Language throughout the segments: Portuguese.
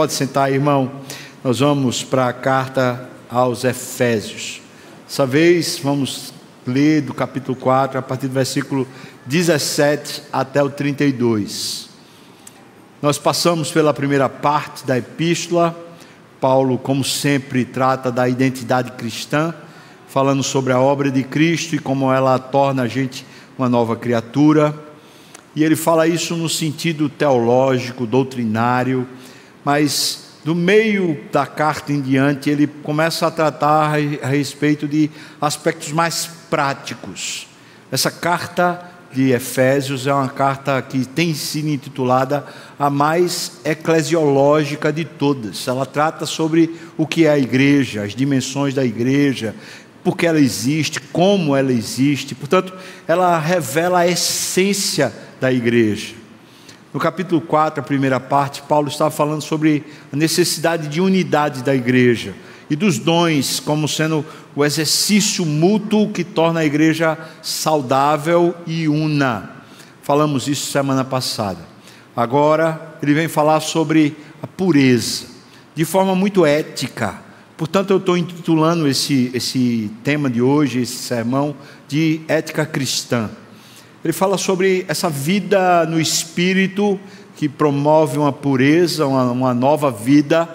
Pode sentar, irmão. Nós vamos para a carta aos Efésios. Dessa vez vamos ler do capítulo 4, a partir do versículo 17 até o 32. Nós passamos pela primeira parte da epístola. Paulo, como sempre, trata da identidade cristã, falando sobre a obra de Cristo e como ela torna a gente uma nova criatura. E ele fala isso no sentido teológico, doutrinário, mas do meio da carta em diante, ele começa a tratar a respeito de aspectos mais práticos. Essa carta de Efésios é uma carta que tem sido intitulada a mais eclesiológica de todas. Ela trata sobre o que é a igreja, as dimensões da igreja, por que ela existe, como ela existe. Portanto, ela revela a essência da igreja. No capítulo 4, a primeira parte, Paulo estava falando sobre a necessidade de unidade da igreja e dos dons como sendo o exercício mútuo que torna a igreja saudável e una. Falamos isso semana passada. Agora, ele vem falar sobre a pureza, de forma muito ética. Portanto, eu estou intitulando esse, esse tema de hoje, esse sermão, de ética cristã. Ele fala sobre essa vida no espírito que promove uma pureza, uma, uma nova vida,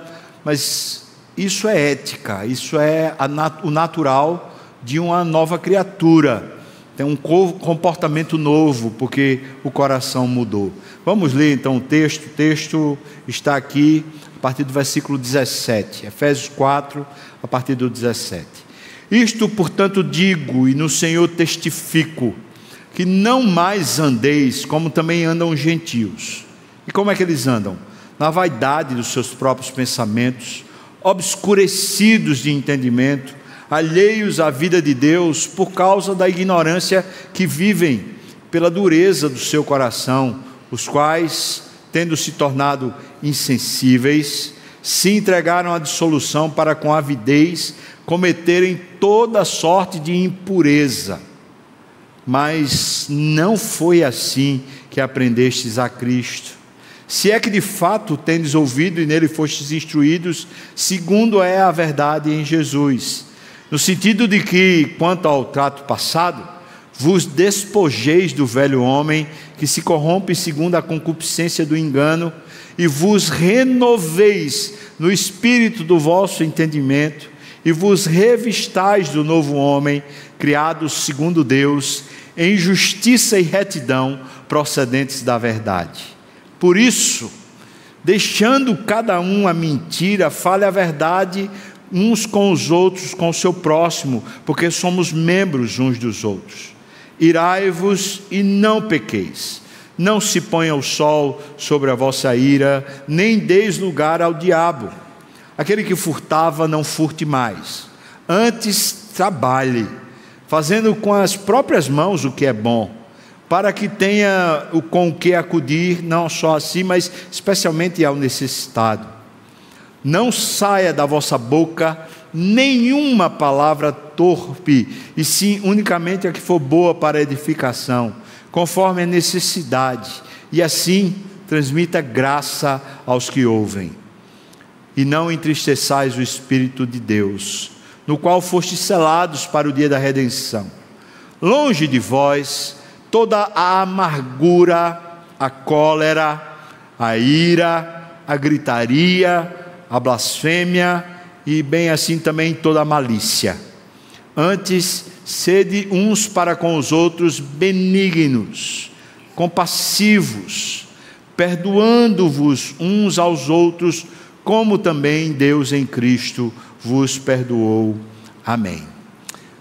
mas isso é ética, isso é nat o natural de uma nova criatura. Tem um comportamento novo, porque o coração mudou. Vamos ler então o texto. O texto está aqui a partir do versículo 17, Efésios 4, a partir do 17. Isto, portanto, digo e no Senhor testifico que não mais andeis como também andam os gentios. E como é que eles andam? Na vaidade dos seus próprios pensamentos, obscurecidos de entendimento, alheios à vida de Deus por causa da ignorância que vivem, pela dureza do seu coração, os quais, tendo se tornado insensíveis, se entregaram à dissolução para com avidez cometerem toda sorte de impureza mas não foi assim que aprendestes a Cristo. Se é que de fato tendes ouvido e nele fostes instruídos, segundo é a verdade em Jesus, no sentido de que, quanto ao trato passado, vos despojeis do velho homem que se corrompe segundo a concupiscência do engano, e vos renoveis no espírito do vosso entendimento, e vos revistais do novo homem, criado segundo Deus, em justiça e retidão procedentes da verdade. Por isso, deixando cada um a mentira, fale a verdade uns com os outros, com o seu próximo, porque somos membros uns dos outros. Irai-vos e não pequeis. Não se ponha o sol sobre a vossa ira, nem deis lugar ao diabo. Aquele que furtava, não furte mais. Antes, trabalhe fazendo com as próprias mãos o que é bom, para que tenha o com o que acudir, não só a si, mas especialmente ao necessitado. Não saia da vossa boca nenhuma palavra torpe, e sim unicamente a que for boa para edificação, conforme a necessidade, e assim transmita graça aos que ouvem. E não entristeçais o Espírito de Deus no qual fostes selados para o dia da redenção. Longe de vós toda a amargura, a cólera, a ira, a gritaria, a blasfêmia e bem assim também toda a malícia. Antes, sede uns para com os outros benignos, compassivos, perdoando-vos uns aos outros, como também Deus em Cristo vos perdoou. Amém.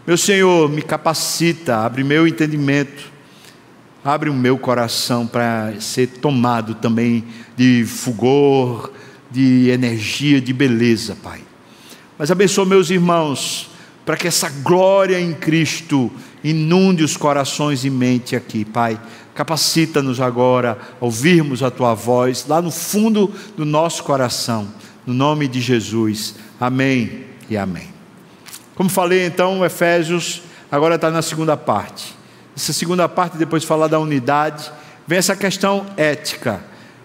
Meu Senhor, me capacita, abre meu entendimento, abre o meu coração para ser tomado também de fulgor, de energia, de beleza, Pai. Mas abençoa meus irmãos, para que essa glória em Cristo inunde os corações e mente aqui, Pai. Capacita-nos agora a ouvirmos a Tua voz lá no fundo do nosso coração, no nome de Jesus. Amém e amém. Como falei então, Efésios agora está na segunda parte. Essa segunda parte, depois de falar da unidade, vem essa questão ética.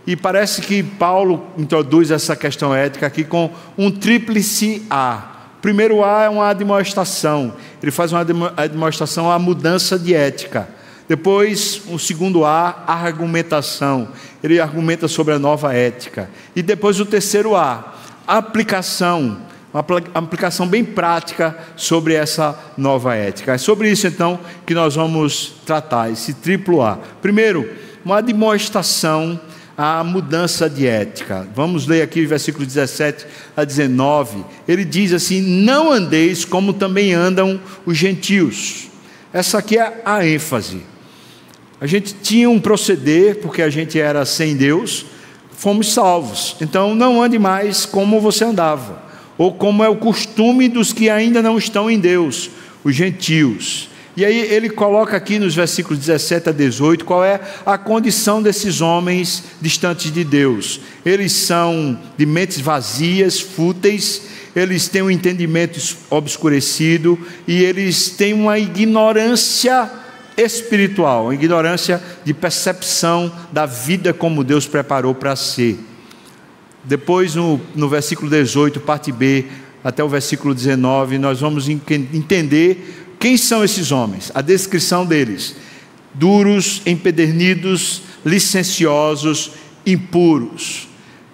E parece que Paulo introduz essa questão ética aqui com um tríplice A. Primeiro A é uma admoestação. Ele faz uma admoestação à mudança de ética. Depois, o segundo A, argumentação. Ele argumenta sobre a nova ética. E depois o terceiro A, aplicação. Uma aplicação bem prática sobre essa nova ética. É sobre isso então que nós vamos tratar, esse triplo A. Primeiro, uma demonstração à mudança de ética. Vamos ler aqui o versículo 17 a 19. Ele diz assim: Não andeis como também andam os gentios. Essa aqui é a ênfase. A gente tinha um proceder, porque a gente era sem Deus, fomos salvos. Então não ande mais como você andava, ou como é o costume dos que ainda não estão em Deus, os gentios. E aí ele coloca aqui nos versículos 17 a 18 qual é a condição desses homens distantes de Deus. Eles são de mentes vazias, fúteis, eles têm um entendimento obscurecido e eles têm uma ignorância espiritual, ignorância de percepção da vida como Deus preparou para ser. Depois, no, no versículo 18, parte B, até o versículo 19, nós vamos entender quem são esses homens, a descrição deles: duros, empedernidos, licenciosos, impuros.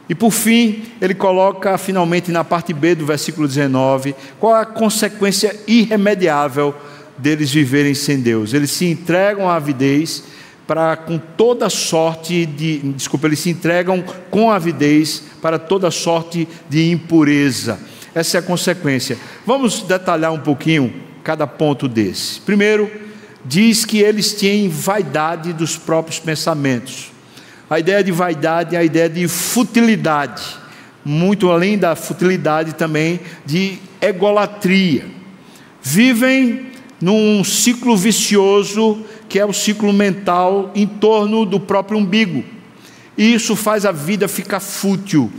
E por fim, ele coloca finalmente na parte B do versículo 19, qual a consequência irremediável deles viverem sem Deus. Eles se entregam à avidez para com toda sorte de, desculpa, eles se entregam com avidez para toda sorte de impureza. Essa é a consequência. Vamos detalhar um pouquinho cada ponto desse. Primeiro, diz que eles têm vaidade dos próprios pensamentos. A ideia de vaidade é a ideia de futilidade, muito além da futilidade também de egolatria. Vivem num ciclo vicioso que é o ciclo mental em torno do próprio umbigo. E isso faz a vida ficar fútil.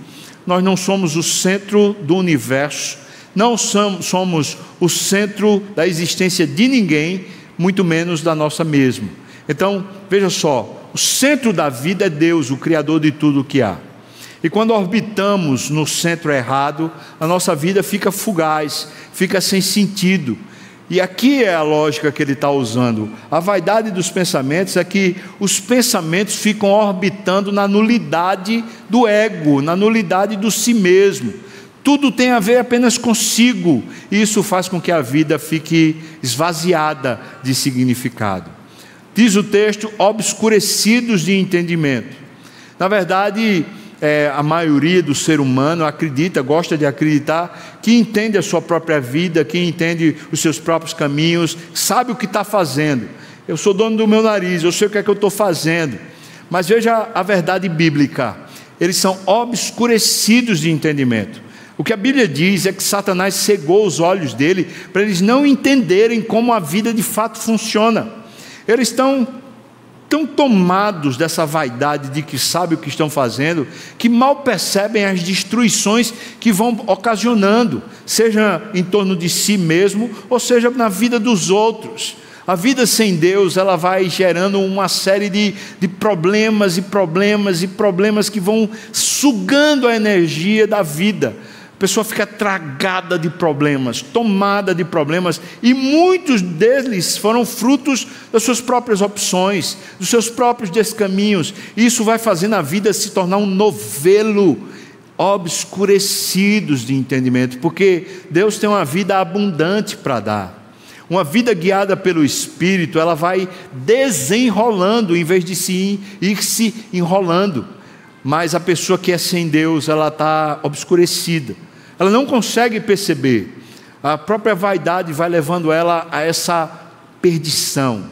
Nós não somos o centro do universo, não somos o centro da existência de ninguém, muito menos da nossa mesma. Então, veja só, o centro da vida é Deus, o Criador de tudo o que há. E quando orbitamos no centro errado, a nossa vida fica fugaz, fica sem sentido e aqui é a lógica que ele está usando. A vaidade dos pensamentos é que os pensamentos ficam orbitando na nulidade do ego, na nulidade do si mesmo. Tudo tem a ver apenas consigo. Isso faz com que a vida fique esvaziada de significado. Diz o texto: obscurecidos de entendimento. Na verdade, é, a maioria do ser humano acredita, gosta de acreditar, que entende a sua própria vida, que entende os seus próprios caminhos, sabe o que está fazendo. Eu sou dono do meu nariz, eu sei o que é que eu estou fazendo. Mas veja a verdade bíblica: eles são obscurecidos de entendimento. O que a Bíblia diz é que Satanás cegou os olhos dele para eles não entenderem como a vida de fato funciona. Eles estão tão tomados dessa vaidade de que sabem o que estão fazendo, que mal percebem as destruições que vão ocasionando, seja em torno de si mesmo, ou seja na vida dos outros. A vida sem Deus, ela vai gerando uma série de, de problemas e problemas e problemas que vão sugando a energia da vida a pessoa fica tragada de problemas, tomada de problemas, e muitos deles foram frutos das suas próprias opções, dos seus próprios descaminhos. Isso vai fazendo a vida se tornar um novelo, obscurecidos de entendimento, porque Deus tem uma vida abundante para dar. Uma vida guiada pelo Espírito, ela vai desenrolando em vez de se ir se enrolando. Mas a pessoa que é sem Deus, ela está obscurecida ela não consegue perceber. A própria vaidade vai levando ela a essa perdição.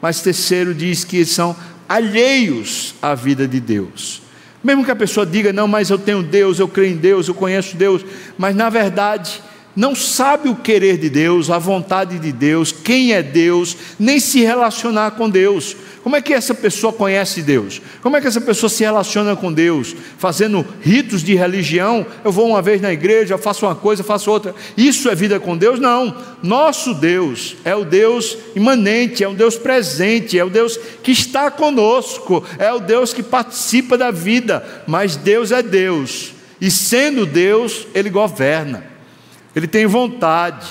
Mas terceiro diz que são alheios à vida de Deus. Mesmo que a pessoa diga, não, mas eu tenho Deus, eu creio em Deus, eu conheço Deus, mas na verdade não sabe o querer de Deus, a vontade de Deus, quem é Deus, nem se relacionar com Deus. Como é que essa pessoa conhece Deus? Como é que essa pessoa se relaciona com Deus? Fazendo ritos de religião? Eu vou uma vez na igreja, faço uma coisa, faço outra. Isso é vida com Deus? Não. Nosso Deus é o Deus imanente, é o Deus presente, é o Deus que está conosco, é o Deus que participa da vida. Mas Deus é Deus. E sendo Deus, Ele governa. Ele tem vontade.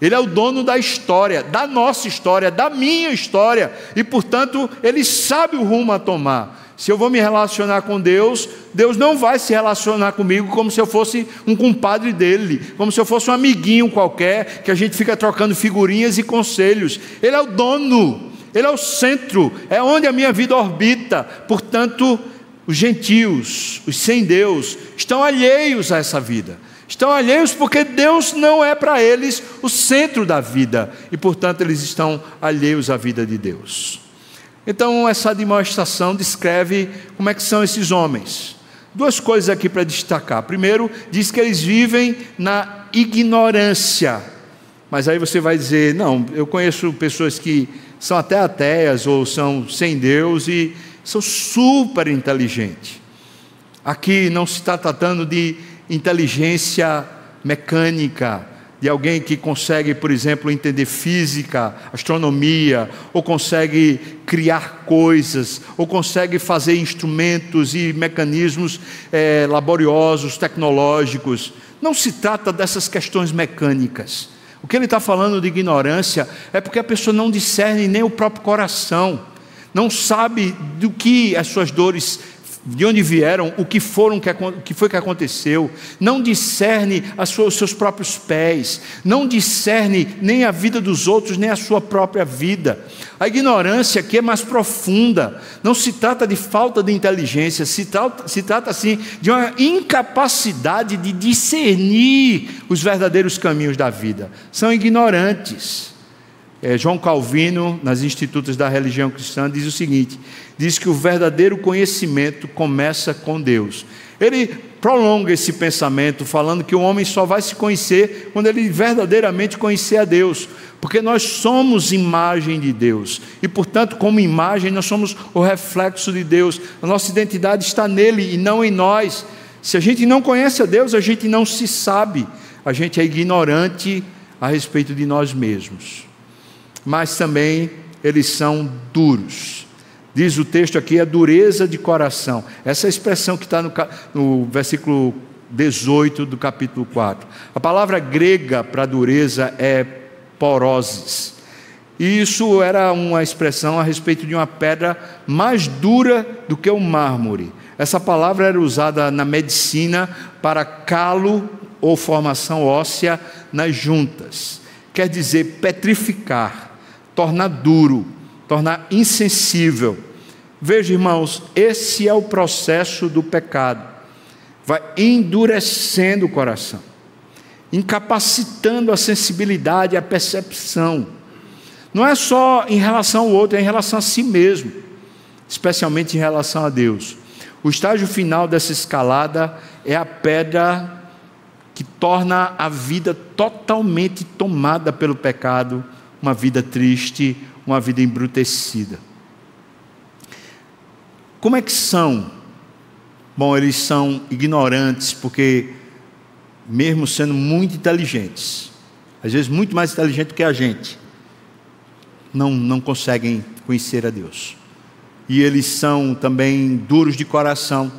Ele é o dono da história, da nossa história, da minha história, e portanto, ele sabe o rumo a tomar. Se eu vou me relacionar com Deus, Deus não vai se relacionar comigo como se eu fosse um compadre dele, como se eu fosse um amiguinho qualquer, que a gente fica trocando figurinhas e conselhos. Ele é o dono, ele é o centro, é onde a minha vida orbita. Portanto, os gentios, os sem Deus, estão alheios a essa vida estão alheios porque Deus não é para eles o centro da vida e, portanto, eles estão alheios à vida de Deus. Então, essa demonstração descreve como é que são esses homens. Duas coisas aqui para destacar. Primeiro, diz que eles vivem na ignorância. Mas aí você vai dizer: não, eu conheço pessoas que são até ateias ou são sem Deus e são super inteligentes. Aqui não se está tratando de inteligência mecânica, de alguém que consegue, por exemplo, entender física, astronomia, ou consegue criar coisas, ou consegue fazer instrumentos e mecanismos é, laboriosos, tecnológicos. Não se trata dessas questões mecânicas. O que ele está falando de ignorância é porque a pessoa não discerne nem o próprio coração, não sabe do que as suas dores de onde vieram, o que foram, o que foi que aconteceu, não discerne sua, os seus próprios pés, não discerne nem a vida dos outros, nem a sua própria vida. A ignorância aqui é mais profunda, não se trata de falta de inteligência, se trata, se trata assim de uma incapacidade de discernir os verdadeiros caminhos da vida. São ignorantes. É, João Calvino, nas Institutos da Religião Cristã, diz o seguinte: diz que o verdadeiro conhecimento começa com Deus. Ele prolonga esse pensamento, falando que o homem só vai se conhecer quando ele verdadeiramente conhecer a Deus, porque nós somos imagem de Deus e, portanto, como imagem, nós somos o reflexo de Deus. A nossa identidade está nele e não em nós. Se a gente não conhece a Deus, a gente não se sabe, a gente é ignorante a respeito de nós mesmos mas também eles são duros. Diz o texto aqui, a dureza de coração. Essa é expressão que está no, no versículo 18 do capítulo 4. A palavra grega para dureza é poroses. E isso era uma expressão a respeito de uma pedra mais dura do que o mármore. Essa palavra era usada na medicina para calo ou formação óssea nas juntas. Quer dizer petrificar tornar duro, tornar insensível. Veja, irmãos, esse é o processo do pecado. Vai endurecendo o coração, incapacitando a sensibilidade, a percepção. Não é só em relação ao outro, é em relação a si mesmo, especialmente em relação a Deus. O estágio final dessa escalada é a pedra que torna a vida totalmente tomada pelo pecado uma vida triste, uma vida embrutecida. Como é que são? Bom, eles são ignorantes, porque, mesmo sendo muito inteligentes, às vezes muito mais inteligentes que a gente, não, não conseguem conhecer a Deus. E eles são também duros de coração,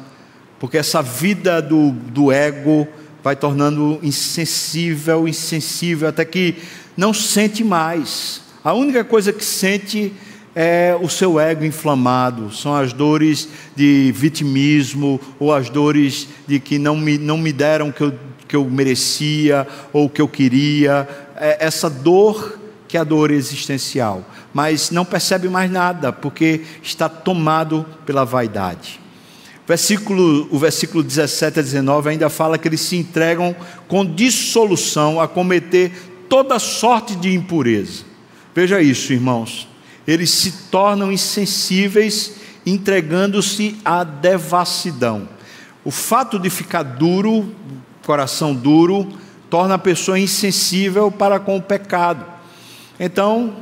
porque essa vida do, do ego vai tornando insensível, insensível, até que não sente mais. A única coisa que sente é o seu ego inflamado, são as dores de vitimismo ou as dores de que não me, não me deram o que eu, que eu merecia ou o que eu queria. É essa dor que é a dor existencial, mas não percebe mais nada porque está tomado pela vaidade. Versículo, o versículo 17 a 19 ainda fala que eles se entregam com dissolução a cometer toda sorte de impureza. Veja isso, irmãos. Eles se tornam insensíveis, entregando-se à devassidão. O fato de ficar duro, coração duro, torna a pessoa insensível para com o pecado. Então,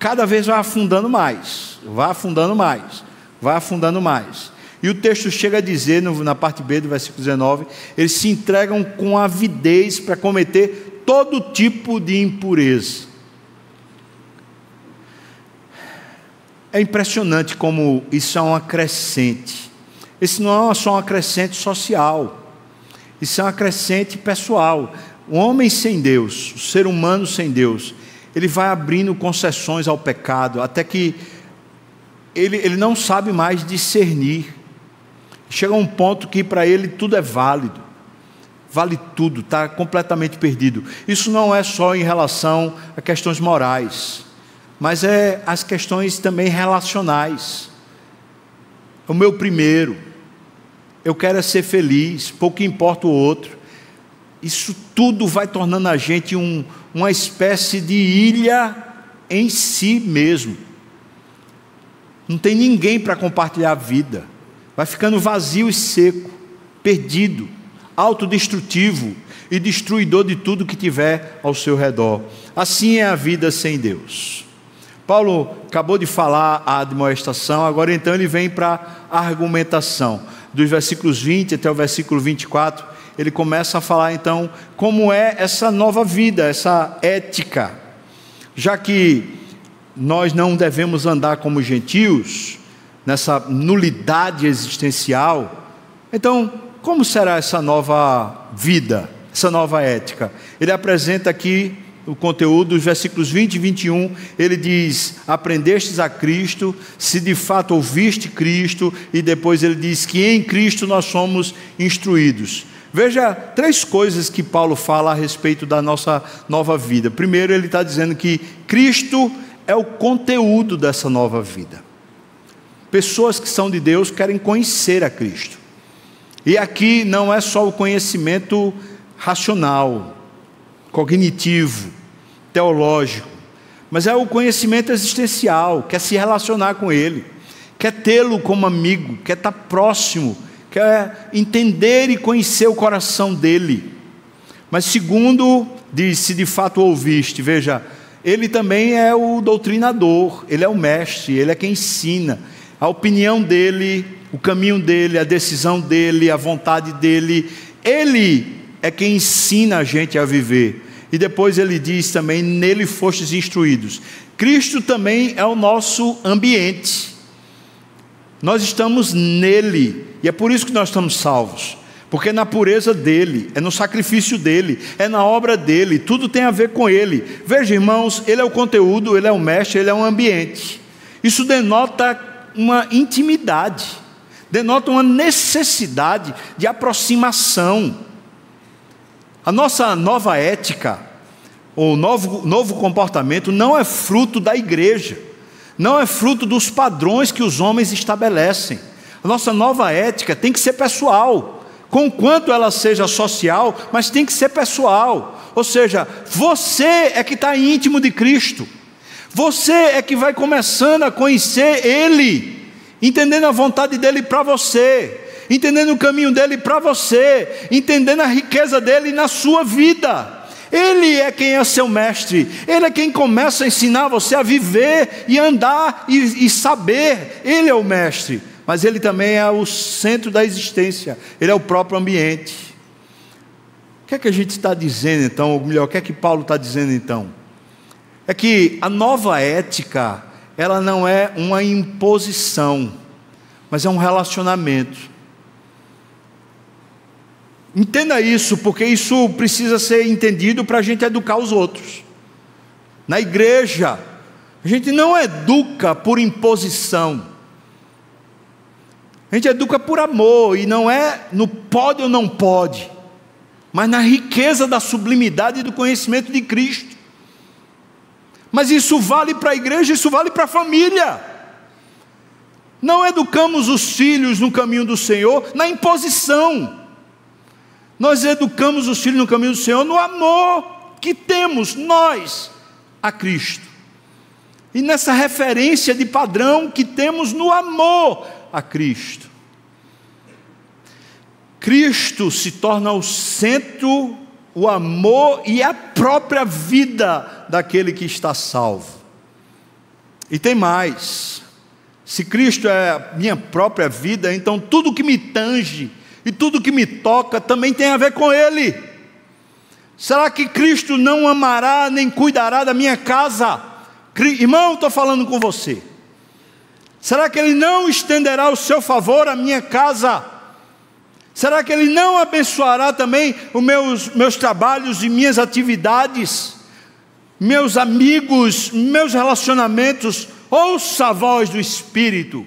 cada vez vai afundando mais, vai afundando mais, vai afundando mais. E o texto chega a dizer, na parte B do versículo 19, eles se entregam com avidez para cometer todo tipo de impureza. É impressionante como isso é uma crescente. Isso não é só uma crescente social, isso é uma crescente pessoal. O homem sem Deus, o ser humano sem Deus, ele vai abrindo concessões ao pecado, até que ele, ele não sabe mais discernir. Chega um ponto que para ele tudo é válido, vale tudo, está completamente perdido. Isso não é só em relação a questões morais, mas é as questões também relacionais. O meu primeiro, eu quero é ser feliz, pouco importa o outro. Isso tudo vai tornando a gente um, uma espécie de ilha em si mesmo. Não tem ninguém para compartilhar a vida. Vai ficando vazio e seco, perdido, autodestrutivo e destruidor de tudo que tiver ao seu redor. Assim é a vida sem Deus. Paulo acabou de falar a admoestação, agora então ele vem para a argumentação. Dos versículos 20 até o versículo 24, ele começa a falar então como é essa nova vida, essa ética. Já que nós não devemos andar como gentios, nessa nulidade existencial, então como será essa nova vida, essa nova ética? Ele apresenta aqui o conteúdo dos versículos 20 e 21, ele diz: Aprendestes a Cristo, se de fato ouviste Cristo, e depois ele diz que em Cristo nós somos instruídos. Veja três coisas que Paulo fala a respeito da nossa nova vida. Primeiro, ele está dizendo que Cristo é o conteúdo dessa nova vida. Pessoas que são de Deus querem conhecer a Cristo. E aqui não é só o conhecimento racional, cognitivo, teológico, mas é o conhecimento existencial, quer se relacionar com Ele, quer tê-lo como amigo, quer estar próximo, quer entender e conhecer o coração dele. Mas segundo, diz, se de fato ouviste, veja, ele também é o doutrinador, ele é o mestre, ele é quem ensina. A opinião dele, o caminho dele, a decisão dele, a vontade dele, ele é quem ensina a gente a viver. E depois ele diz também: nele fostes instruídos. Cristo também é o nosso ambiente. Nós estamos nele, e é por isso que nós estamos salvos. Porque é na pureza dele, é no sacrifício dele, é na obra dele, tudo tem a ver com ele. Veja, irmãos, ele é o conteúdo, ele é o mestre, ele é o ambiente. Isso denota uma intimidade, denota uma necessidade de aproximação. A nossa nova ética, o novo, novo comportamento, não é fruto da igreja, não é fruto dos padrões que os homens estabelecem. A nossa nova ética tem que ser pessoal, conquanto ela seja social, mas tem que ser pessoal. Ou seja, você é que está íntimo de Cristo, você é que vai começando a conhecer Ele, entendendo a vontade dele para você entendendo o caminho dele para você, entendendo a riqueza dele na sua vida. Ele é quem é seu mestre, ele é quem começa a ensinar você a viver e andar e, e saber. Ele é o mestre, mas ele também é o centro da existência, ele é o próprio ambiente. O que é que a gente está dizendo então, ou melhor, o que é que Paulo está dizendo então? É que a nova ética, ela não é uma imposição, mas é um relacionamento. Entenda isso, porque isso precisa ser entendido para a gente educar os outros. Na igreja, a gente não educa por imposição. A gente educa por amor, e não é no pode ou não pode, mas na riqueza da sublimidade e do conhecimento de Cristo. Mas isso vale para a igreja, isso vale para a família. Não educamos os filhos no caminho do Senhor na imposição. Nós educamos os filhos no caminho do Senhor no amor que temos nós a Cristo. E nessa referência de padrão que temos no amor a Cristo. Cristo se torna o centro o amor e a própria vida daquele que está salvo. E tem mais. Se Cristo é a minha própria vida, então tudo que me tange e tudo que me toca também tem a ver com Ele. Será que Cristo não amará nem cuidará da minha casa? Irmão, estou falando com você. Será que Ele não estenderá o seu favor à minha casa? Será que Ele não abençoará também os meus, meus trabalhos e minhas atividades, meus amigos, meus relacionamentos? Ouça a voz do Espírito.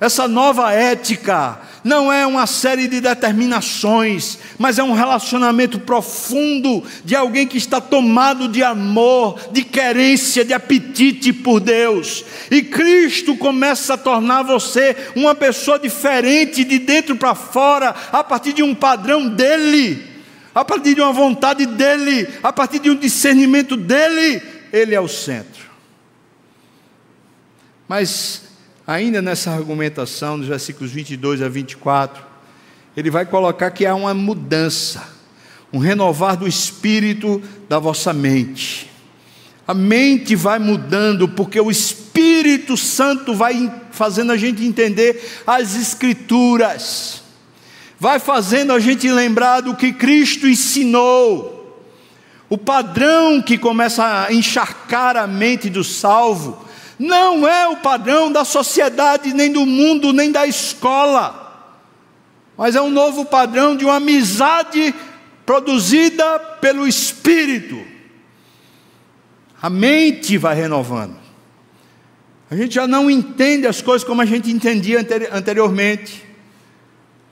Essa nova ética não é uma série de determinações, mas é um relacionamento profundo de alguém que está tomado de amor, de querência, de apetite por Deus. E Cristo começa a tornar você uma pessoa diferente de dentro para fora, a partir de um padrão dele, a partir de uma vontade dele, a partir de um discernimento dele. Ele é o centro. Mas ainda nessa argumentação, dos versículos 22 a 24, ele vai colocar que há uma mudança, um renovar do espírito da vossa mente. A mente vai mudando, porque o Espírito Santo vai fazendo a gente entender as Escrituras, vai fazendo a gente lembrar do que Cristo ensinou, o padrão que começa a encharcar a mente do salvo não é o padrão da sociedade, nem do mundo, nem da escola, mas é um novo padrão de uma amizade produzida pelo Espírito. A mente vai renovando. A gente já não entende as coisas como a gente entendia anteriormente.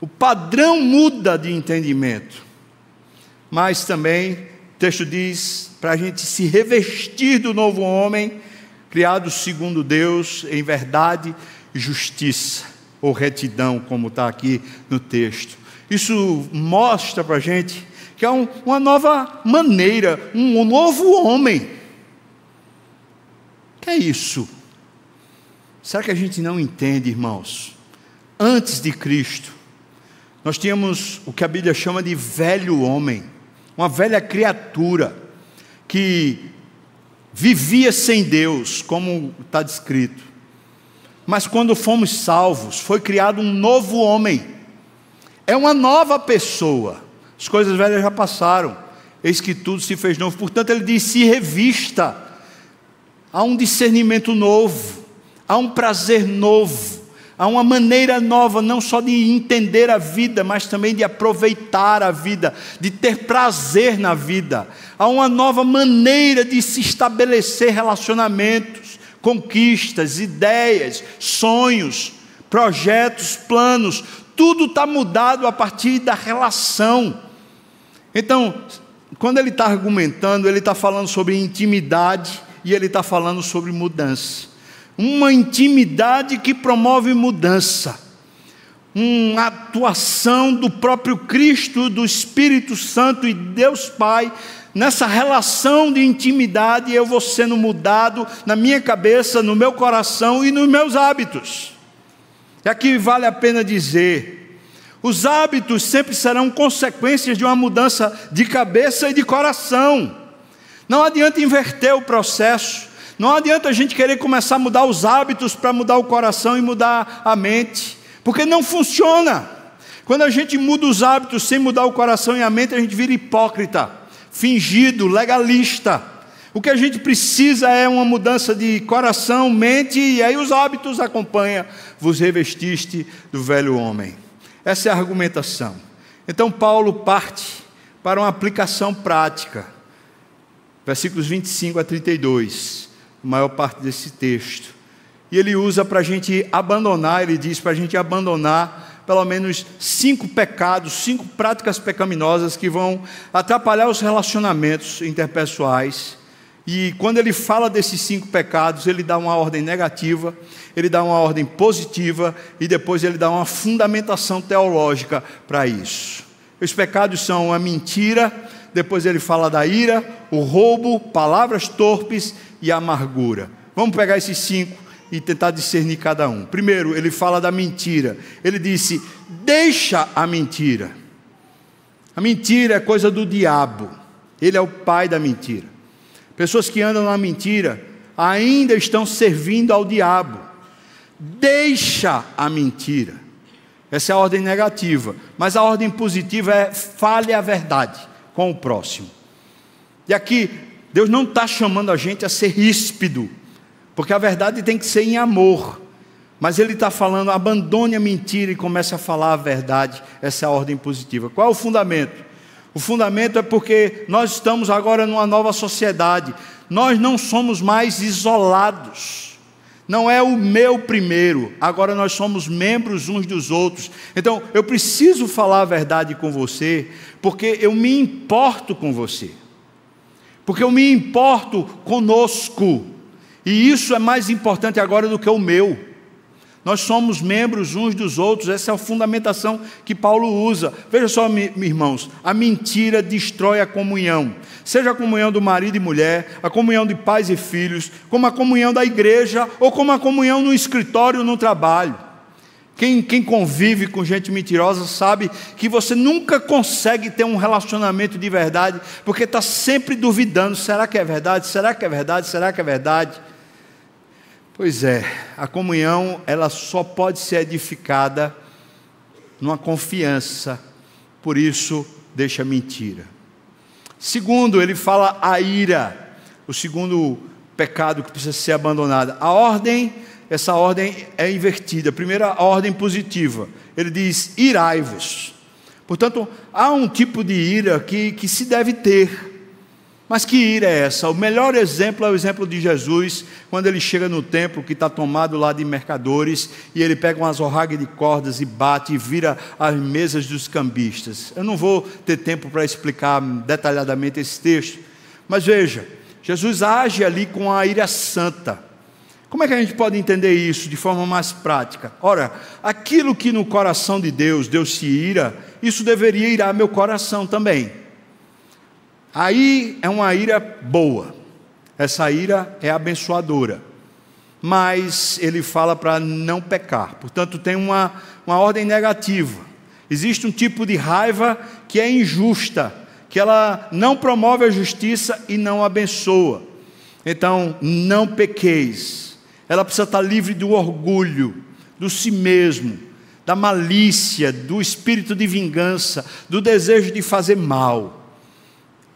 O padrão muda de entendimento. Mas também, o texto diz para a gente se revestir do novo homem criados segundo Deus em verdade e justiça, ou retidão, como está aqui no texto. Isso mostra para a gente que é um, uma nova maneira, um, um novo homem. Que é isso? Será que a gente não entende, irmãos? Antes de Cristo, nós tínhamos o que a Bíblia chama de velho homem, uma velha criatura que vivia sem Deus, como está descrito. Mas quando fomos salvos, foi criado um novo homem, é uma nova pessoa. As coisas velhas já passaram, eis que tudo se fez novo. Portanto, ele diz: se revista, há um discernimento novo, há um prazer novo, há uma maneira nova, não só de entender a vida, mas também de aproveitar a vida, de ter prazer na vida. Há uma nova maneira de se estabelecer relacionamentos, conquistas, ideias, sonhos, projetos, planos. Tudo está mudado a partir da relação. Então, quando ele está argumentando, ele está falando sobre intimidade e ele está falando sobre mudança uma intimidade que promove mudança, uma atuação do próprio Cristo, do Espírito Santo e Deus Pai nessa relação de intimidade, eu vou sendo mudado na minha cabeça, no meu coração e nos meus hábitos. E aqui vale a pena dizer: os hábitos sempre serão consequências de uma mudança de cabeça e de coração. Não adianta inverter o processo. Não adianta a gente querer começar a mudar os hábitos para mudar o coração e mudar a mente, porque não funciona. Quando a gente muda os hábitos sem mudar o coração e a mente, a gente vira hipócrita, fingido, legalista. O que a gente precisa é uma mudança de coração, mente, e aí os hábitos acompanham. Vos revestiste do velho homem. Essa é a argumentação. Então, Paulo parte para uma aplicação prática. Versículos 25 a 32 a maior parte desse texto. E ele usa para a gente abandonar, ele diz para a gente abandonar pelo menos cinco pecados, cinco práticas pecaminosas que vão atrapalhar os relacionamentos interpessoais. E quando ele fala desses cinco pecados, ele dá uma ordem negativa, ele dá uma ordem positiva e depois ele dá uma fundamentação teológica para isso. Os pecados são a mentira, depois ele fala da ira, o roubo, palavras torpes e amargura. Vamos pegar esses cinco e tentar discernir cada um. Primeiro, ele fala da mentira. Ele disse: deixa a mentira. A mentira é coisa do diabo. Ele é o pai da mentira. Pessoas que andam na mentira ainda estão servindo ao diabo. Deixa a mentira. Essa é a ordem negativa. Mas a ordem positiva é fale a verdade com o próximo. E aqui, Deus não está chamando a gente a ser ríspido, porque a verdade tem que ser em amor. Mas Ele está falando, abandone a mentira e comece a falar a verdade. Essa é a ordem positiva. Qual é o fundamento? O fundamento é porque nós estamos agora numa nova sociedade. Nós não somos mais isolados. Não é o meu primeiro, agora nós somos membros uns dos outros. Então, eu preciso falar a verdade com você, porque eu me importo com você. Porque eu me importo conosco. E isso é mais importante agora do que o meu. Nós somos membros uns dos outros, essa é a fundamentação que Paulo usa. Veja só, irmãos, a mentira destrói a comunhão, seja a comunhão do marido e mulher, a comunhão de pais e filhos, como a comunhão da igreja ou como a comunhão no escritório, no trabalho. Quem, quem, convive com gente mentirosa sabe que você nunca consegue ter um relacionamento de verdade, porque está sempre duvidando: será que é verdade? Será que é verdade? Será que é verdade? Pois é, a comunhão ela só pode ser edificada numa confiança, por isso deixa mentira. Segundo, ele fala a ira, o segundo pecado que precisa ser abandonado. A ordem, essa ordem é invertida. A primeira ordem positiva, ele diz: irai-vos. Portanto, há um tipo de ira que, que se deve ter. Mas que ira é essa? O melhor exemplo é o exemplo de Jesus, quando ele chega no templo que está tomado lá de mercadores, e ele pega umas orragas de cordas e bate e vira as mesas dos cambistas. Eu não vou ter tempo para explicar detalhadamente esse texto, mas veja, Jesus age ali com a ira santa. Como é que a gente pode entender isso de forma mais prática? Ora, aquilo que no coração de Deus, Deus se ira, isso deveria irar meu coração também. Aí é uma ira boa, essa ira é abençoadora, mas ele fala para não pecar, portanto, tem uma, uma ordem negativa. Existe um tipo de raiva que é injusta, que ela não promove a justiça e não abençoa. Então, não pequeis. Ela precisa estar livre do orgulho, do si mesmo, da malícia, do espírito de vingança, do desejo de fazer mal.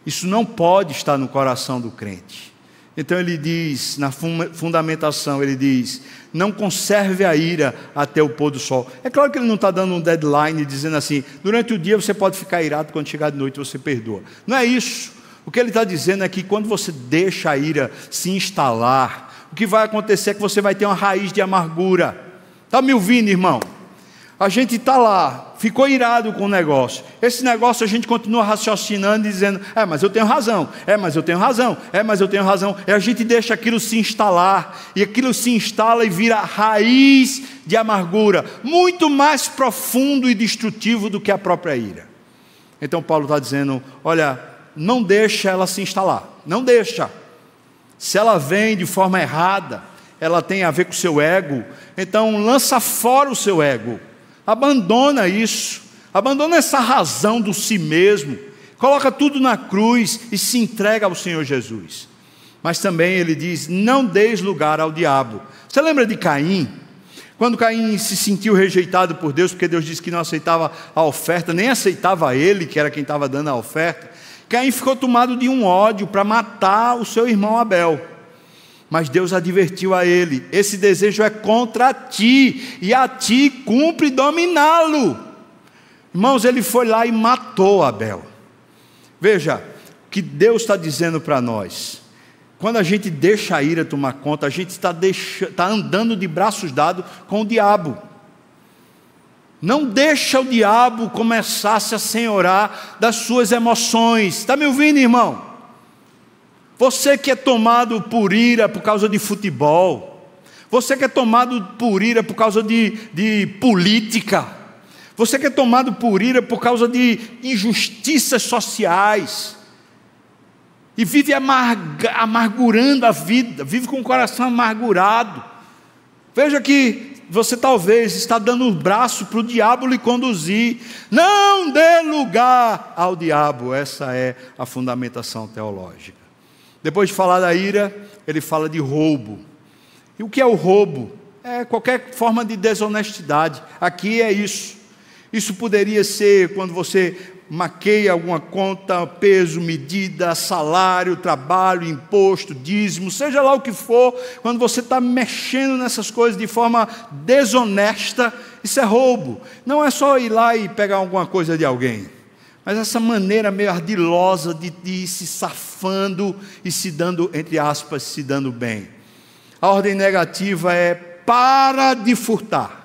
Isso não pode estar no coração do crente. Então ele diz, na fundamentação, ele diz: não conserve a ira até o pôr do sol. É claro que ele não está dando um deadline dizendo assim: durante o dia você pode ficar irado, quando chegar de noite você perdoa. Não é isso. O que ele está dizendo é que quando você deixa a ira se instalar, o que vai acontecer é que você vai ter uma raiz de amargura. Está me ouvindo, irmão? a gente está lá, ficou irado com o negócio. Esse negócio a gente continua raciocinando, dizendo: é, mas eu tenho razão, é, mas eu tenho razão, é, mas eu tenho razão. E a gente deixa aquilo se instalar, e aquilo se instala e vira raiz de amargura, muito mais profundo e destrutivo do que a própria ira. Então Paulo está dizendo: olha, não deixa ela se instalar, não deixa. Se ela vem de forma errada, ela tem a ver com o seu ego, então lança fora o seu ego Abandona isso, abandona essa razão do si mesmo, coloca tudo na cruz e se entrega ao Senhor Jesus. Mas também ele diz: não deis lugar ao diabo. Você lembra de Caim? Quando Caim se sentiu rejeitado por Deus, porque Deus disse que não aceitava a oferta, nem aceitava ele, que era quem estava dando a oferta, Caim ficou tomado de um ódio para matar o seu irmão Abel. Mas Deus advertiu a ele: esse desejo é contra ti, e a ti cumpre dominá-lo. Irmãos, ele foi lá e matou Abel. Veja, o que Deus está dizendo para nós. Quando a gente deixa a ira tomar conta, a gente está, está andando de braços dados com o diabo. Não deixa o diabo começar a se assenhorar das suas emoções. Está me ouvindo, irmão? Você que é tomado por ira por causa de futebol, você que é tomado por ira por causa de, de política, você que é tomado por ira por causa de injustiças sociais, e vive amarga, amargurando a vida, vive com o coração amargurado. Veja que você talvez está dando o braço para o diabo lhe conduzir. Não dê lugar ao diabo. Essa é a fundamentação teológica. Depois de falar da ira, ele fala de roubo. E o que é o roubo? É qualquer forma de desonestidade. Aqui é isso. Isso poderia ser quando você maqueia alguma conta, peso, medida, salário, trabalho, imposto, dízimo, seja lá o que for, quando você está mexendo nessas coisas de forma desonesta, isso é roubo. Não é só ir lá e pegar alguma coisa de alguém, mas essa maneira meio ardilosa de, de ir se safando e se dando, entre aspas, se dando bem. A ordem negativa é para de furtar.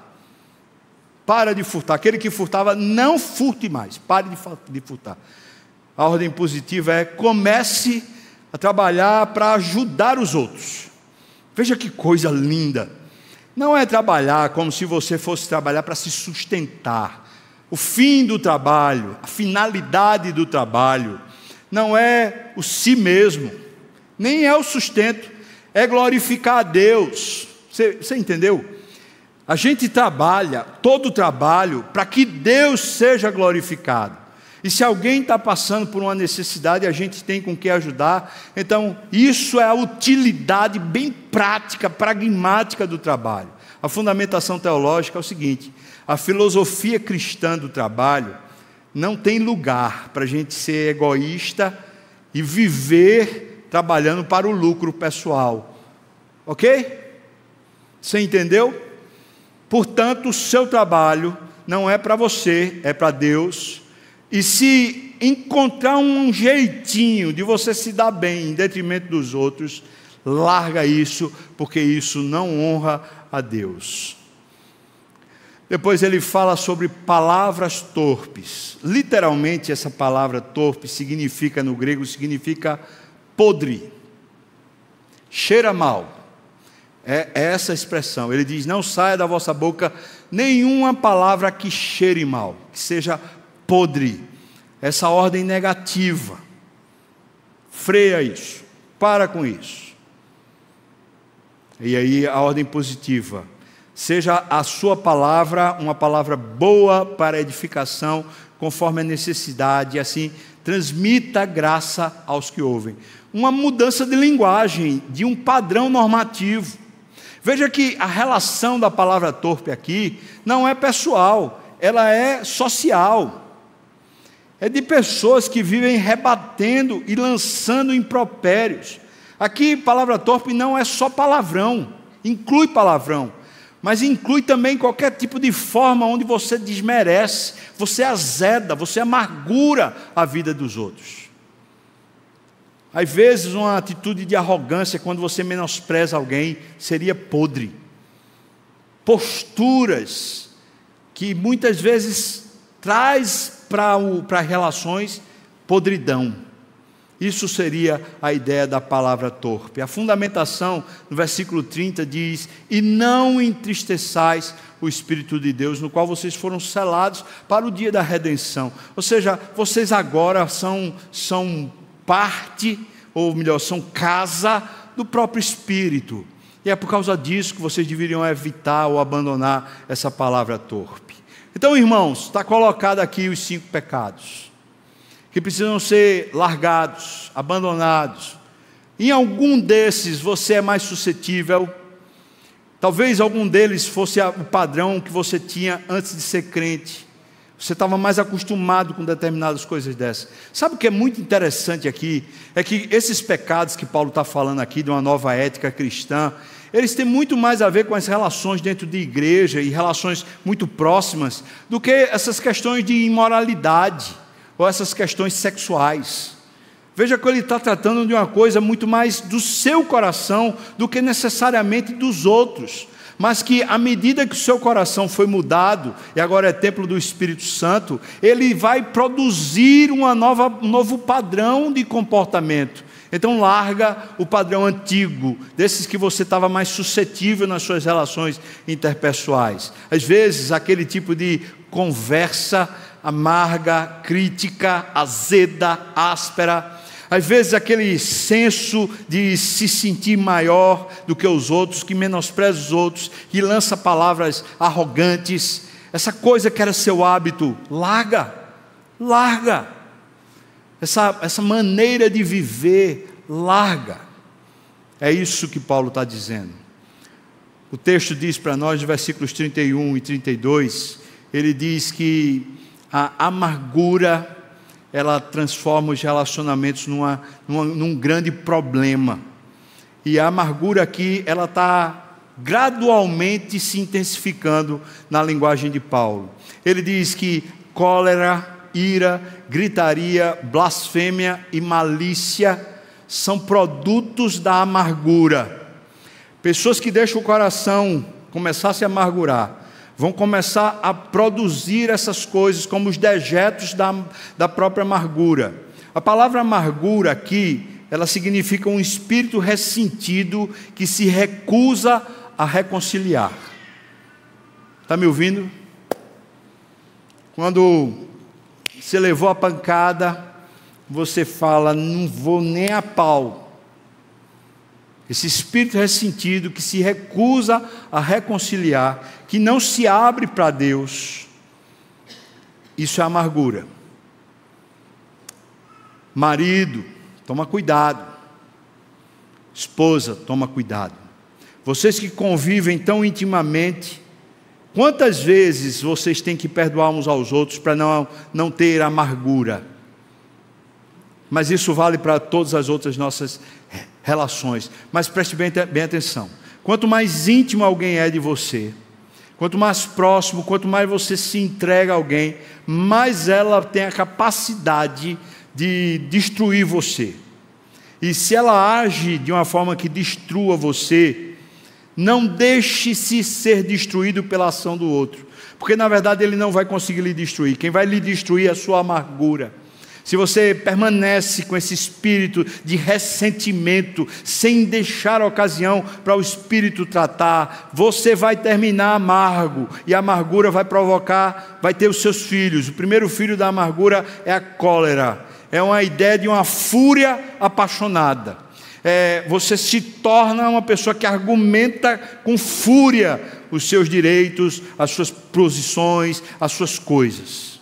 Para de furtar. Aquele que furtava, não furte mais. Pare de furtar. A ordem positiva é comece a trabalhar para ajudar os outros. Veja que coisa linda. Não é trabalhar como se você fosse trabalhar para se sustentar. O fim do trabalho, a finalidade do trabalho, não é o si mesmo, nem é o sustento, é glorificar a Deus. Você, você entendeu? A gente trabalha, todo trabalho, para que Deus seja glorificado. E se alguém está passando por uma necessidade, a gente tem com que ajudar. Então, isso é a utilidade bem prática, pragmática do trabalho. A fundamentação teológica é o seguinte: a filosofia cristã do trabalho não tem lugar para a gente ser egoísta e viver trabalhando para o lucro pessoal. Ok? Você entendeu? Portanto, o seu trabalho não é para você, é para Deus. E se encontrar um jeitinho de você se dar bem em detrimento dos outros, larga isso, porque isso não honra a Deus. Depois ele fala sobre palavras torpes. Literalmente, essa palavra torpe significa, no grego, significa podre, cheira mal. É, essa expressão. Ele diz: Não saia da vossa boca nenhuma palavra que cheire mal, que seja podre. Essa ordem negativa. Freia isso. Para com isso. E aí a ordem positiva. Seja a sua palavra uma palavra boa para edificação, conforme a necessidade, e assim transmita graça aos que ouvem. Uma mudança de linguagem, de um padrão normativo. Veja que a relação da palavra torpe aqui não é pessoal, ela é social. É de pessoas que vivem rebatendo e lançando impropérios. Aqui, palavra torpe não é só palavrão, inclui palavrão, mas inclui também qualquer tipo de forma onde você desmerece, você azeda, você amargura a vida dos outros. Às vezes, uma atitude de arrogância, quando você menospreza alguém, seria podre. Posturas que muitas vezes traz para relações podridão. Isso seria a ideia da palavra torpe. A fundamentação no versículo 30 diz: E não entristeçais o Espírito de Deus, no qual vocês foram selados para o dia da redenção. Ou seja, vocês agora são, são parte, ou melhor, são casa do próprio Espírito. E é por causa disso que vocês deveriam evitar ou abandonar essa palavra torpe. Então, irmãos, está colocado aqui os cinco pecados que precisam ser largados, abandonados. Em algum desses você é mais suscetível. Talvez algum deles fosse o padrão que você tinha antes de ser crente. Você estava mais acostumado com determinadas coisas dessas. Sabe o que é muito interessante aqui? É que esses pecados que Paulo está falando aqui, de uma nova ética cristã, eles têm muito mais a ver com as relações dentro de igreja e relações muito próximas do que essas questões de imoralidade ou essas questões sexuais. Veja que ele está tratando de uma coisa muito mais do seu coração do que necessariamente dos outros mas que à medida que o seu coração foi mudado, e agora é templo do Espírito Santo, ele vai produzir uma nova, um novo padrão de comportamento. Então larga o padrão antigo, desses que você estava mais suscetível nas suas relações interpessoais. Às vezes, aquele tipo de conversa amarga, crítica, azeda, áspera, Às vezes, aquele senso de se sentir maior do que os outros, que menospreza os outros, que lança palavras arrogantes, essa coisa que era seu hábito, larga, larga. Essa, essa maneira de viver, larga. É isso que Paulo está dizendo. O texto diz para nós, nos versículos 31 e 32, ele diz que a amargura ela transforma os relacionamentos numa, numa, num grande problema. E a amargura aqui, ela está gradualmente se intensificando na linguagem de Paulo. Ele diz que cólera, ira, gritaria, blasfêmia e malícia são produtos da amargura. Pessoas que deixam o coração começar a se amargurar, vão começar a produzir essas coisas como os dejetos da, da própria amargura. A palavra amargura aqui, ela significa um espírito ressentido que se recusa a reconciliar. Está me ouvindo? Quando você levou a pancada, você fala, não vou nem a pau. Esse espírito ressentido que se recusa a reconciliar, que não se abre para Deus, isso é amargura. Marido, toma cuidado. Esposa, toma cuidado. Vocês que convivem tão intimamente, quantas vezes vocês têm que perdoar uns aos outros para não, não ter amargura? Mas isso vale para todas as outras nossas relações. Mas preste bem, bem atenção: quanto mais íntimo alguém é de você, quanto mais próximo, quanto mais você se entrega a alguém, mais ela tem a capacidade de destruir você. E se ela age de uma forma que destrua você, não deixe-se ser destruído pela ação do outro, porque na verdade ele não vai conseguir lhe destruir. Quem vai lhe destruir é a sua amargura. Se você permanece com esse espírito de ressentimento, sem deixar ocasião para o espírito tratar, você vai terminar amargo e a amargura vai provocar, vai ter os seus filhos. O primeiro filho da amargura é a cólera, é uma ideia de uma fúria apaixonada é, você se torna uma pessoa que argumenta com fúria os seus direitos, as suas posições, as suas coisas.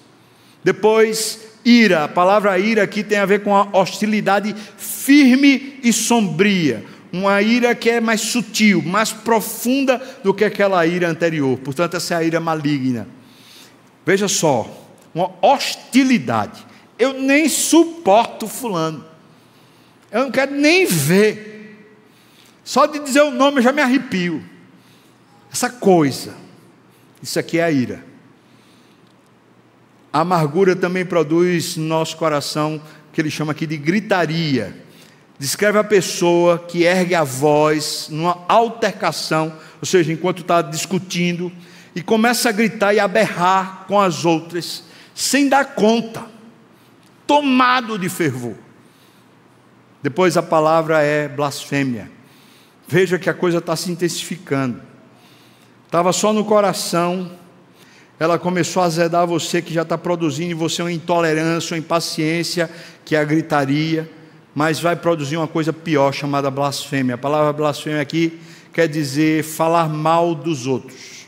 Depois, ira. A palavra ira aqui tem a ver com a hostilidade firme e sombria. Uma ira que é mais sutil, mais profunda do que aquela ira anterior. Portanto, essa é a ira maligna. Veja só, uma hostilidade. Eu nem suporto Fulano. Eu não quero nem ver. Só de dizer o nome eu já me arrepio. Essa coisa. Isso aqui é a ira. A amargura também produz no nosso coração, que ele chama aqui de gritaria. Descreve a pessoa que ergue a voz numa altercação, ou seja, enquanto está discutindo, e começa a gritar e a berrar com as outras, sem dar conta, tomado de fervor. Depois a palavra é blasfêmia. Veja que a coisa está se intensificando. Estava só no coração, ela começou a azedar você que já está produzindo em você uma intolerância, uma impaciência, que é a gritaria, mas vai produzir uma coisa pior chamada blasfêmia. A palavra blasfêmia aqui quer dizer falar mal dos outros,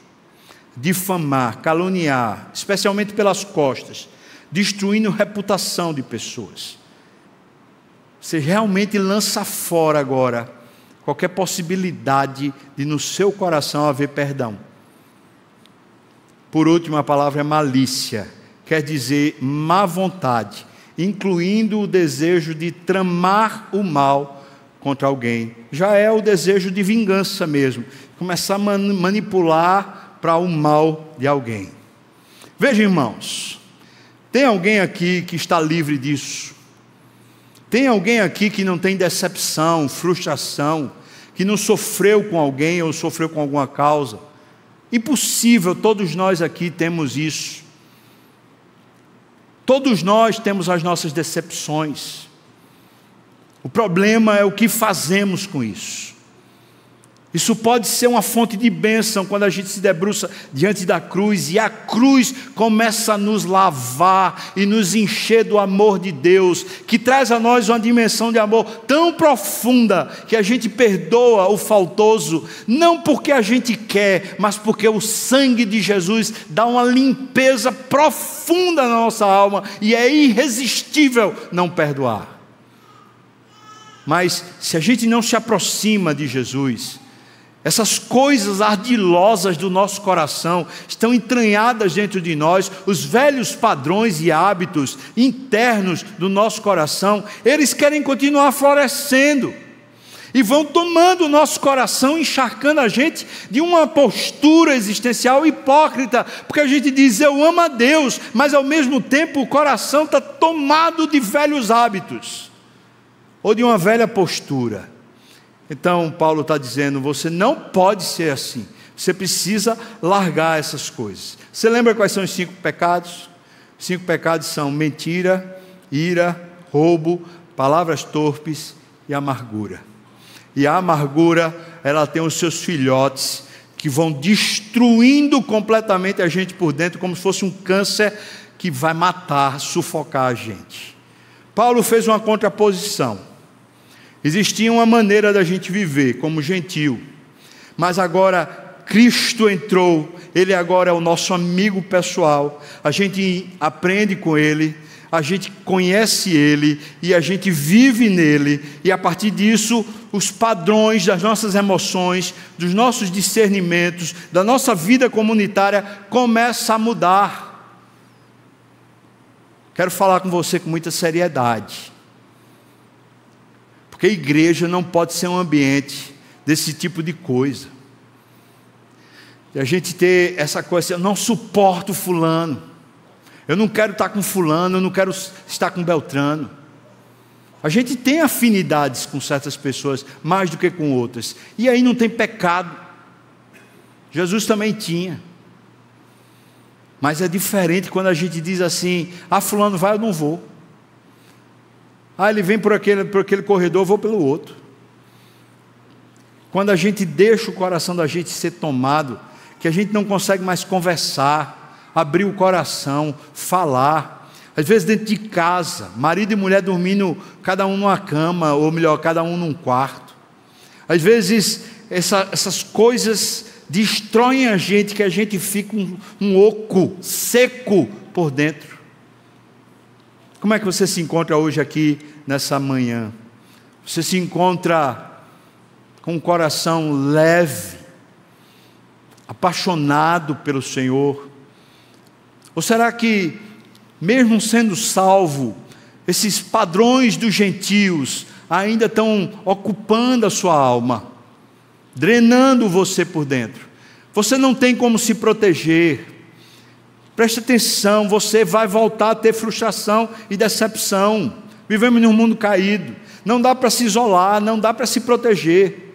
difamar, caluniar, especialmente pelas costas, destruindo reputação de pessoas. Você realmente lança fora agora qualquer possibilidade de no seu coração haver perdão. Por último, a palavra é malícia, quer dizer má vontade, incluindo o desejo de tramar o mal contra alguém. Já é o desejo de vingança mesmo, começar a manipular para o mal de alguém. Veja, irmãos, tem alguém aqui que está livre disso? Tem alguém aqui que não tem decepção, frustração, que não sofreu com alguém ou sofreu com alguma causa? Impossível, todos nós aqui temos isso. Todos nós temos as nossas decepções. O problema é o que fazemos com isso. Isso pode ser uma fonte de bênção quando a gente se debruça diante da cruz e a cruz começa a nos lavar e nos encher do amor de Deus, que traz a nós uma dimensão de amor tão profunda que a gente perdoa o faltoso, não porque a gente quer, mas porque o sangue de Jesus dá uma limpeza profunda na nossa alma e é irresistível não perdoar. Mas se a gente não se aproxima de Jesus, essas coisas ardilosas do nosso coração estão entranhadas dentro de nós, os velhos padrões e hábitos internos do nosso coração, eles querem continuar florescendo e vão tomando o nosso coração, encharcando a gente de uma postura existencial hipócrita, porque a gente diz eu amo a Deus, mas ao mesmo tempo o coração está tomado de velhos hábitos ou de uma velha postura. Então, Paulo está dizendo: você não pode ser assim. Você precisa largar essas coisas. Você lembra quais são os cinco pecados? Os cinco pecados são mentira, ira, roubo, palavras torpes e amargura. E a amargura, ela tem os seus filhotes que vão destruindo completamente a gente por dentro, como se fosse um câncer que vai matar, sufocar a gente. Paulo fez uma contraposição. Existia uma maneira da gente viver como gentil, mas agora Cristo entrou, Ele agora é o nosso amigo pessoal, a gente aprende com Ele, a gente conhece Ele e a gente vive nele, e a partir disso, os padrões das nossas emoções, dos nossos discernimentos, da nossa vida comunitária começam a mudar. Quero falar com você com muita seriedade. Porque a igreja não pode ser um ambiente desse tipo de coisa. E a gente ter essa coisa assim, eu não suporto fulano. Eu não quero estar com fulano, eu não quero estar com Beltrano. A gente tem afinidades com certas pessoas mais do que com outras. E aí não tem pecado. Jesus também tinha. Mas é diferente quando a gente diz assim: ah, fulano vai, eu não vou. Ah, ele vem por aquele, por aquele corredor, eu vou pelo outro. Quando a gente deixa o coração da gente ser tomado, que a gente não consegue mais conversar, abrir o coração, falar. Às vezes dentro de casa, marido e mulher dormindo cada um numa cama, ou melhor, cada um num quarto. Às vezes essa, essas coisas destroem a gente, que a gente fica um, um oco, seco por dentro. Como é que você se encontra hoje aqui nessa manhã? Você se encontra com um coração leve, apaixonado pelo Senhor? Ou será que, mesmo sendo salvo, esses padrões dos gentios ainda estão ocupando a sua alma, drenando você por dentro? Você não tem como se proteger, Preste atenção, você vai voltar a ter frustração e decepção. Vivemos num mundo caído. Não dá para se isolar, não dá para se proteger.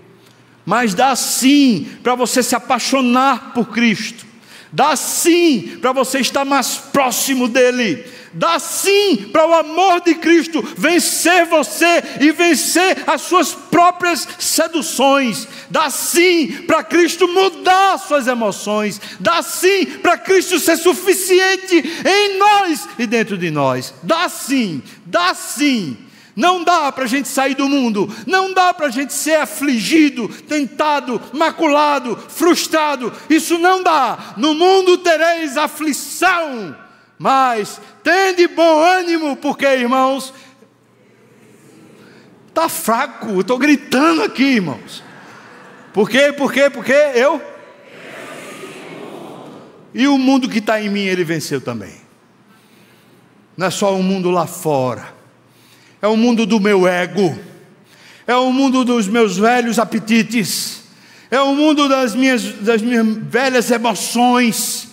Mas dá sim para você se apaixonar por Cristo. Dá sim para você estar mais próximo dele dá sim para o amor de Cristo vencer você e vencer as suas próprias seduções, dá sim para Cristo mudar suas emoções, dá sim para Cristo ser suficiente em nós e dentro de nós, dá sim, dá sim. Não dá para a gente sair do mundo, não dá para a gente ser afligido, tentado, maculado, frustrado, isso não dá. No mundo tereis aflição, mas tende bom ânimo, porque, irmãos, está fraco, estou gritando aqui, irmãos. Por quê? Por quê? Porque eu. E o mundo que está em mim, ele venceu também. Não é só o mundo lá fora, é o mundo do meu ego, é o mundo dos meus velhos apetites, é o mundo das minhas, das minhas velhas emoções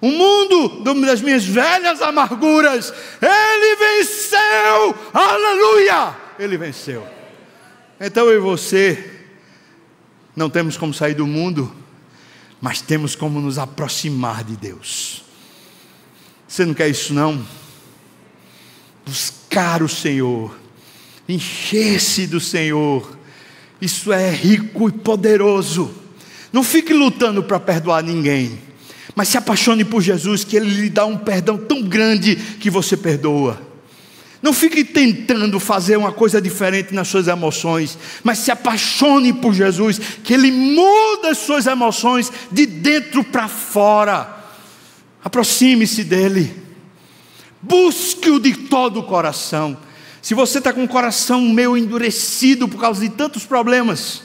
o mundo das minhas velhas amarguras, Ele venceu, aleluia! Ele venceu. Então eu e você, não temos como sair do mundo, mas temos como nos aproximar de Deus. Você não quer isso, não? Buscar o Senhor, encher-se do Senhor, Isso é rico e poderoso. Não fique lutando para perdoar ninguém, mas se apaixone por Jesus, que Ele lhe dá um perdão tão grande que você perdoa. Não fique tentando fazer uma coisa diferente nas suas emoções, mas se apaixone por Jesus, que Ele muda as suas emoções de dentro para fora. Aproxime-se dEle, busque-o de todo o coração. Se você está com o coração meio endurecido por causa de tantos problemas,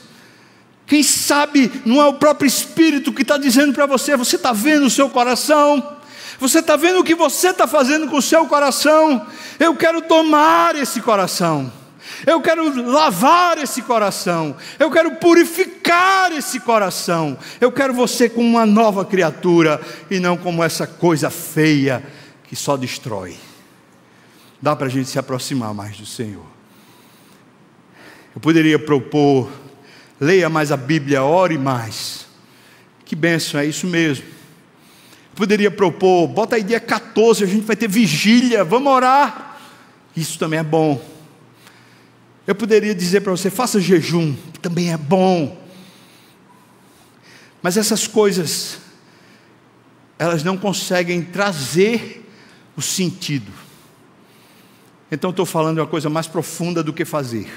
quem sabe não é o próprio Espírito que está dizendo para você: você está vendo o seu coração? Você está vendo o que você está fazendo com o seu coração? Eu quero tomar esse coração. Eu quero lavar esse coração. Eu quero purificar esse coração. Eu quero você como uma nova criatura e não como essa coisa feia que só destrói. Dá para a gente se aproximar mais do Senhor. Eu poderia propor leia mais a Bíblia, ore mais. Que benção, é isso mesmo. Poderia propor, bota aí dia 14, a gente vai ter vigília, vamos orar. Isso também é bom. Eu poderia dizer para você, faça jejum, também é bom. Mas essas coisas, elas não conseguem trazer o sentido. Então estou falando de uma coisa mais profunda do que fazer.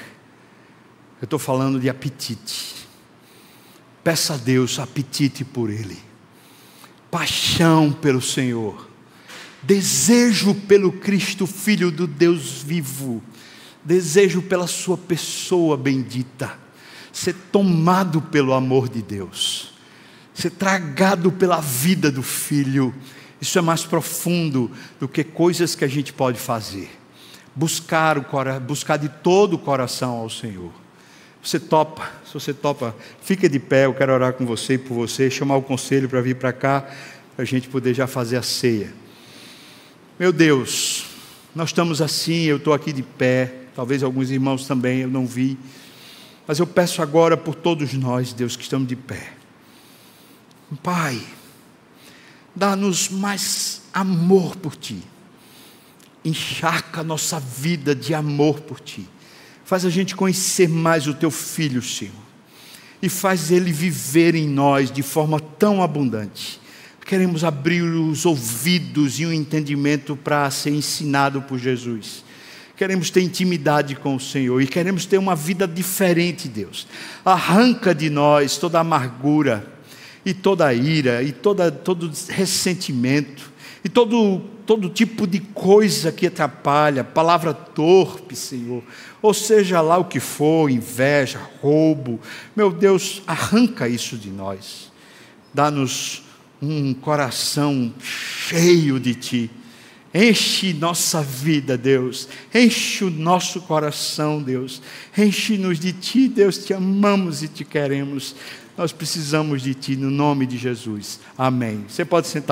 Eu estou falando de apetite. Peça a Deus apetite por Ele, paixão pelo Senhor, desejo pelo Cristo, Filho do Deus vivo, desejo pela Sua pessoa bendita, ser tomado pelo amor de Deus, ser tragado pela vida do Filho. Isso é mais profundo do que coisas que a gente pode fazer. Buscar, o, buscar de todo o coração ao Senhor. Você topa, se você topa, fica de pé, eu quero orar com você e por você, chamar o conselho para vir para cá, para a gente poder já fazer a ceia. Meu Deus, nós estamos assim, eu estou aqui de pé, talvez alguns irmãos também, eu não vi, mas eu peço agora por todos nós, Deus, que estamos de pé. Pai, dá-nos mais amor por Ti, encharca nossa vida de amor por Ti Faz a gente conhecer mais o teu filho, Senhor. E faz ele viver em nós de forma tão abundante. Queremos abrir os ouvidos e o entendimento para ser ensinado por Jesus. Queremos ter intimidade com o Senhor e queremos ter uma vida diferente, Deus. Arranca de nós toda amargura e toda ira e toda, todo ressentimento e todo, todo tipo de coisa que atrapalha, palavra torpe, Senhor, ou seja lá o que for, inveja, roubo, meu Deus, arranca isso de nós, dá-nos um coração cheio de Ti, enche nossa vida, Deus, enche o nosso coração, Deus, enche-nos de Ti, Deus, te amamos e te queremos, nós precisamos de Ti, no nome de Jesus, amém. Você pode sentar.